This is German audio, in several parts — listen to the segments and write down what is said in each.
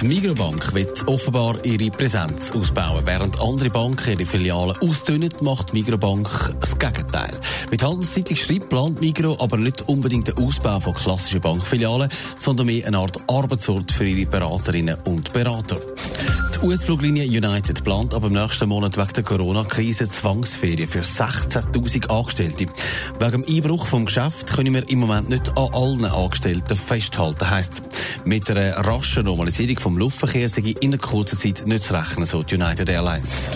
Die Migrobank wird offenbar ihre Präsenz ausbauen. Während andere Banken ihre Filialen ausdünnen, macht die Migrobank das Gegenteil. Mit Handelszeitung schreibt, plant Migro aber nicht unbedingt den Ausbau von klassischen Bankfilialen, sondern mehr eine Art Arbeitsort für ihre Beraterinnen und Berater. Die US-Fluglinie United plant aber im nächsten Monat wegen der Corona-Krise Zwangsferien für 16.000 Angestellte. Wegen dem Einbruch vom Geschäft können wir im Moment nicht an allen Angestellten festhalten, heisst Mit einer raschen Normalisierung vom Luftverkehr sei in kurzer Zeit nicht zu rechnen, so die United Airlines.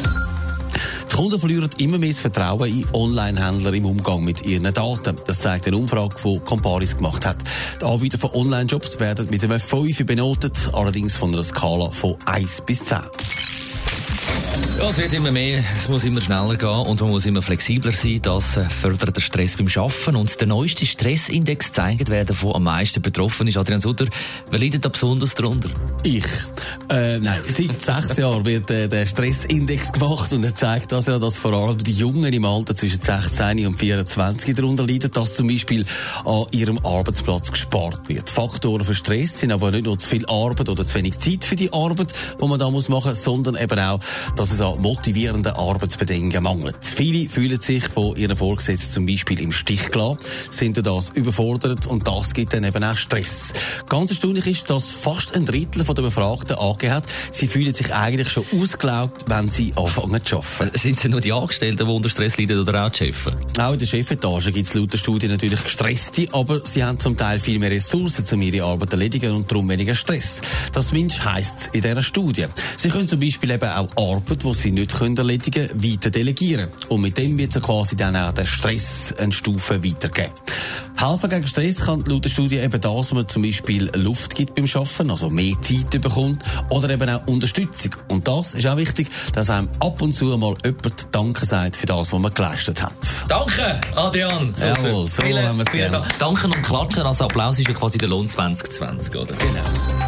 Kunden verlieren immer mehr das Vertrauen in Online-Händler im Umgang mit ihren Daten. Das zeigt eine Umfrage, die Comparis gemacht hat. Die Anbieter von Online-Jobs werden mit einem 5 benotet, allerdings von einer Skala von 1 bis 10. Ja, es wird immer mehr, es muss immer schneller gehen und man muss immer flexibler sein. Das äh, fördert den Stress beim Arbeiten. Und der neueste Stressindex zeigt, wer davon am meisten betroffen ist. Adrian Sutter, wer leidet da besonders darunter? Ich. Äh, nein, seit sechs Jahren wird äh, der Stressindex gemacht und er zeigt das ja, dass vor allem die Jungen im Alter zwischen 16 und 24 darunter leiden, dass zum Beispiel an ihrem Arbeitsplatz gespart wird. Faktoren für Stress sind aber nicht nur zu viel Arbeit oder zu wenig Zeit für die Arbeit, die man da muss machen, sondern eben auch, dass es an motivierenden Arbeitsbedingungen mangelt. Viele fühlen sich von ihren Vorgesetzten zum Beispiel im Stich gelassen, sind das überfordert und das gibt dann eben auch Stress. Ganz erstaunlich ist, dass fast ein Drittel der Befragten angegeben hat, sie fühlen sich eigentlich schon ausgelaugt, wenn sie anfangen zu arbeiten. Sind es nur die Angestellten, die unter Stress leiden oder auch die Chefs? Auch in der Chefetage gibt es laut der Studie natürlich gestresste, aber sie haben zum Teil viel mehr Ressourcen, um ihre Arbeit zu erledigen und darum weniger Stress. Das zumindest heisst es in dieser Studie. Sie können zum Beispiel eben auch Arbeit, die sie nicht können erledigen können, weiter delegieren. Und mit dem wird sie quasi dann auch den Stress eine Stufe weitergeben. Helfen gegen Stress kann laut der Studie eben das, dass man zum Beispiel Luft gibt beim Arbeiten, also mehr Zeit bekommt, oder eben auch Unterstützung. Und das ist auch wichtig, dass einem ab und zu mal jemand Danke sagt für das, was man geleistet hat. Danke, Adrian. Jawohl, so vielen, haben wir es vielen gerne. Dank. Danken und Klatschen als Applaus ist ja quasi der Lohn 2020, oder? Genau.